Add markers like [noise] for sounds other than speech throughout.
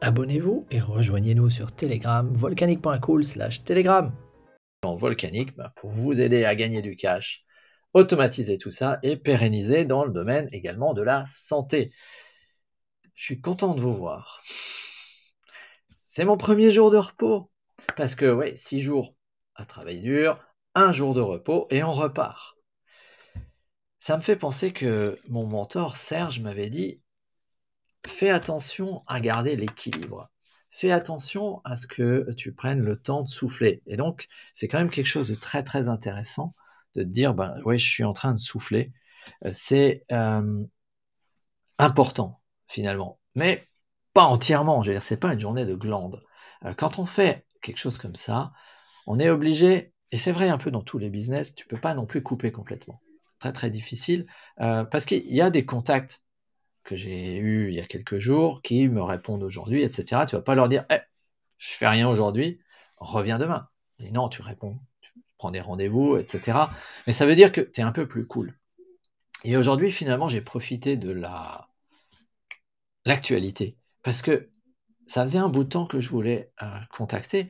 Abonnez-vous et rejoignez-nous sur Telegram, volcanique.cool slash Telegram. En volcanique, bah, pour vous aider à gagner du cash, automatiser tout ça et pérenniser dans le domaine également de la santé. Je suis content de vous voir. C'est mon premier jour de repos. Parce que, ouais, six jours à travail dur, un jour de repos et on repart. Ça me fait penser que mon mentor Serge m'avait dit fais attention à garder l'équilibre. Fais attention à ce que tu prennes le temps de souffler. Et donc, c'est quand même quelque chose de très très intéressant de dire, ben ouais, je suis en train de souffler. Euh, c'est euh, important finalement, mais pas entièrement. Je veux dire, c'est pas une journée de glande. Euh, quand on fait quelque chose comme ça, on est obligé, et c'est vrai un peu dans tous les business, tu peux pas non plus couper complètement. Très très difficile, parce qu'il y a des contacts que j'ai eu il y a quelques jours qui me répondent aujourd'hui, etc. Tu vas pas leur dire, eh, je fais rien aujourd'hui, reviens demain. Non, tu réponds, tu prends des rendez-vous, etc. Mais ça veut dire que tu es un peu plus cool. Et aujourd'hui, finalement, j'ai profité de la l'actualité parce que ça faisait un bout de temps que je voulais euh, contacter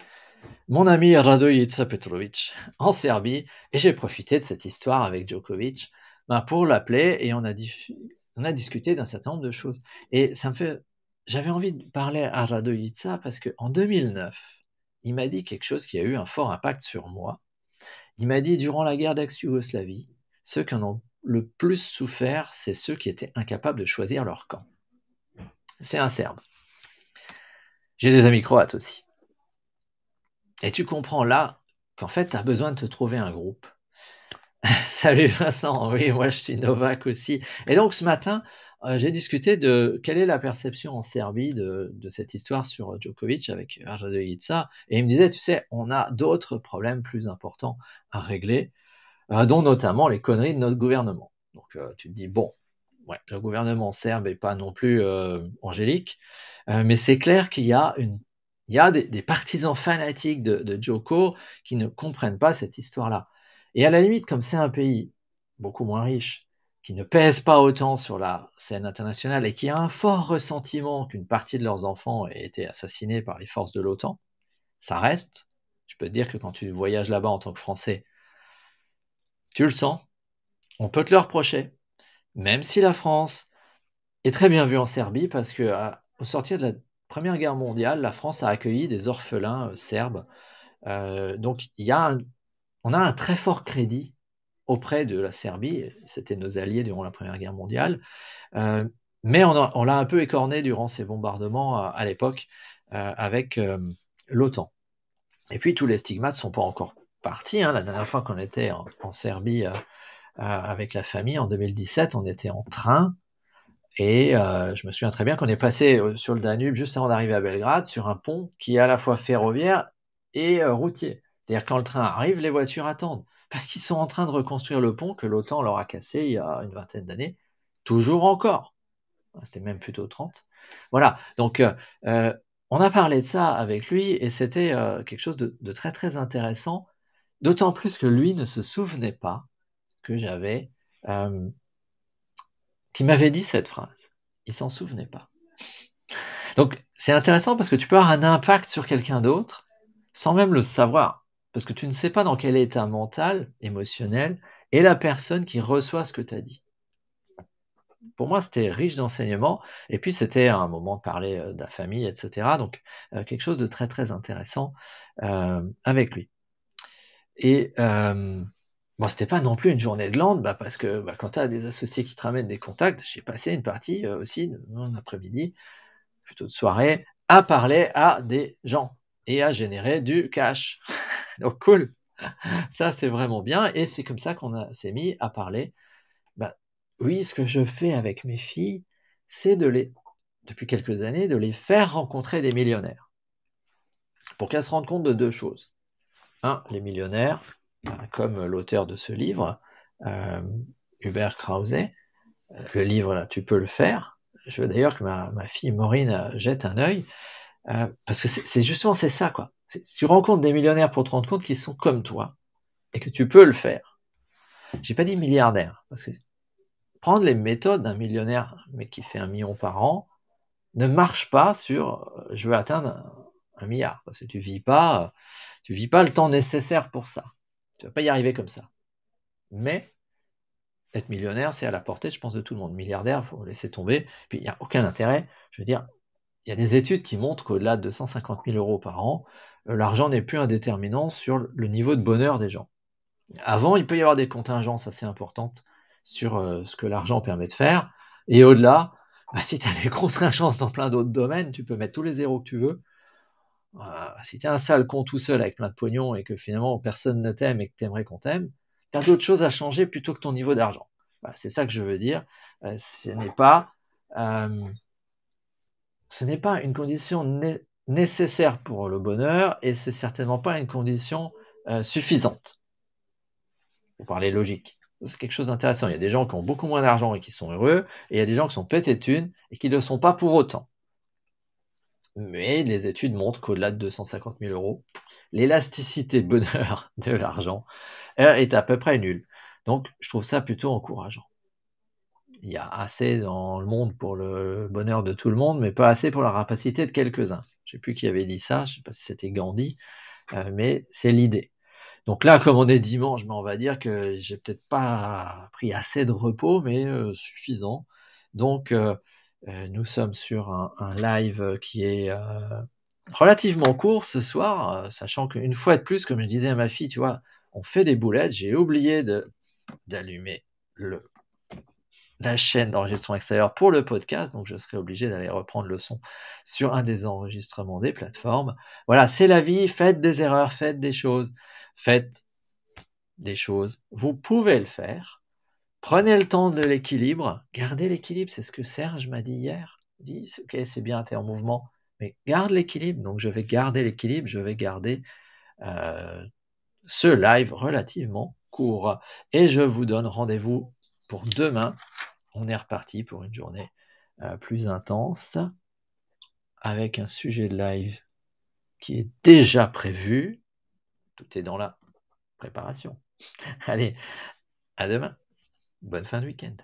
mon ami Radojica Petrovic en Serbie et j'ai profité de cette histoire avec Djokovic ben, pour l'appeler et on a on a discuté d'un certain nombre de choses. Et ça me fait. J'avais envie de parler à Radojica parce qu'en 2009, il m'a dit quelque chose qui a eu un fort impact sur moi. Il m'a dit durant la guerre d'ex-Yougoslavie, ceux qui en ont le plus souffert, c'est ceux qui étaient incapables de choisir leur camp. C'est un Serbe. J'ai des amis croates aussi. Et tu comprends là qu'en fait, tu as besoin de te trouver un groupe [laughs] Salut Vincent, oui, moi je suis Novak aussi. Et donc ce matin, euh, j'ai discuté de quelle est la perception en Serbie de, cette histoire sur Djokovic avec Arjadojica. Et il me disait, tu sais, on a d'autres problèmes plus importants à régler, euh, dont notamment les conneries de notre gouvernement. Donc euh, tu te dis, bon, ouais, le gouvernement serbe n'est pas non plus angélique, mais c'est clair qu'il y a des, partisans fanatiques de, de Djoko qui ne comprennent pas cette histoire-là. Et à la limite, comme c'est un pays beaucoup moins riche, qui ne pèse pas autant sur la scène internationale et qui a un fort ressentiment qu'une partie de leurs enfants ait été assassinés par les forces de l'OTAN, ça reste. Je peux te dire que quand tu voyages là-bas en tant que Français, tu le sens. On peut te le reprocher. Même si la France est très bien vue en Serbie, parce que sortir de la Première Guerre mondiale, la France a accueilli des orphelins euh, serbes. Euh, donc il y a un, on a un très fort crédit auprès de la Serbie, c'était nos alliés durant la Première Guerre mondiale, euh, mais on, l'a un peu écorné durant ces bombardements à, l'époque euh, avec euh, l'OTAN. Et puis tous les stigmates ne sont pas encore partis. Hein. La dernière fois qu'on était en, Serbie avec la famille, en 2017, on était en train, et je me souviens très bien qu'on est passé sur le Danube juste avant d'arriver à Belgrade, sur un pont qui est à la fois ferroviaire et routier. C'est-à-dire quand le train arrive, les voitures attendent. Parce qu'ils sont en train de reconstruire le pont que l'OTAN leur a cassé il y a une vingtaine d'années. Toujours encore. C'était même plutôt 30. Voilà. Donc, euh, euh, on a parlé de ça avec lui et c'était euh, quelque chose de, très très intéressant. D'autant plus que lui ne se souvenait pas que j'avais. qui m'avait dit cette phrase. Il s'en souvenait pas. Donc, c'est intéressant parce que tu peux avoir un impact sur quelqu'un d'autre sans même le savoir parce que tu ne sais pas dans quel état mental, émotionnel, est la personne qui reçoit ce que tu as dit. Pour moi, c'était riche d'enseignements, et puis c'était un moment de parler euh, de la famille, etc. Donc, euh, quelque chose de très, très intéressant euh, avec lui. Et euh, bon, c'était pas non plus une journée de lande, bah, parce que bah, quand tu as des associés qui te ramènent des contacts, j'ai passé une partie aussi, un après-midi, plutôt de soirée, à parler à des gens et à générer du cash. [laughs] Donc cool. Ça, c'est vraiment bien. Et c'est comme ça qu'on s'est mis à parler. Bah, oui, ce que je fais avec mes filles, c'est de les, depuis quelques années, de les faire rencontrer des millionnaires. pour qu'elle se rende compte de deux choses. Un, les millionnaires, comme l'auteur de ce livre, euh, Hubert Krause, le livre là, tu peux le faire. Je veux d'ailleurs que ma, fille Maureen jette un œil, parce que c'est justement c'est ça quoi. Tu rencontres des millionnaires pour te rendre compte qu'ils sont comme toi et que tu peux le faire. J'ai pas dit milliardaire, parce que prendre les méthodes d'un millionnaire, mais qui fait un million par an, ne marche pas sur euh, je veux atteindre un, milliard, parce que tu vis pas, tu vis pas le temps nécessaire pour ça. Tu vas pas y arriver comme ça. Mais être millionnaire, c'est à la portée, je pense, de tout le monde. Milliardaire, faut laisser tomber. Puis il n'y a aucun intérêt. Je veux dire, il y a des études qui montrent qu'au-delà de 250 000 euros par an, euh, l'argent n'est plus un déterminant sur le niveau de bonheur des gens. Avant, il peut y avoir des contingences assez importantes sur euh, ce que l'argent permet de faire. Et au-delà, bah, si tu as [laughs] des contingences dans plein d'autres domaines, tu peux mettre tous les zéros que tu veux. Euh, si tu es un sale con tout seul avec plein de pognon et que finalement personne ne t'aime et que tu aimerais qu'on t'aime, tu as d'autres choses à changer plutôt que ton niveau d'argent. c'est ça que je veux dire. ce n'est pas, ce n'est pas une condition nécessaire pour le bonheur et c'est certainement pas une condition suffisante pour parler logique. C'est quelque chose d'intéressant. Il y a des gens qui ont beaucoup moins d'argent et qui sont heureux, et il y a des gens qui sont pétés et qui ne le sont pas pour autant. Mais les études montrent qu'au-delà de 250 000 euros, l'élasticité [laughs] bonheur de l'argent est à peu près nulle. Donc, je trouve ça plutôt encourageant. Il y a assez dans le monde pour le bonheur de tout le monde, mais pas assez pour la rapacité de quelques-uns. Je ne sais plus qui avait dit ça, je ne sais pas si c'était Gandhi, euh, mais c'est l'idée. Donc là, comme on est dimanche, ben, on va dire que j'ai peut-être pas pris assez de repos, mais euh, suffisant. Donc, euh, nous sommes sur un, live qui est relativement court ce soir, sachant qu'une fois de plus, comme je disais à ma fille, tu vois, on fait des boulettes. J'ai oublié d'allumer la chaîne d'enregistrement extérieur pour le podcast, donc je serai obligé d'aller reprendre le son sur un des enregistrements des plateformes. Voilà, c'est la vie, faites des erreurs, faites des choses faites des choses. Vous pouvez le faire. Prenez le temps de l'équilibre. Gardez l'équilibre, c'est ce que Serge m'a dit hier. Il dit, ok, c'est bien, tu es en mouvement, mais garde l'équilibre. Donc je vais garder l'équilibre, je vais garder euh, ce live relativement court. Et je vous donne rendez-vous pour demain. On est reparti pour une journée euh, plus intense avec un sujet de live qui est déjà prévu. Tout est dans la préparation. [laughs] Allez, à demain. Bonne fin de week-end.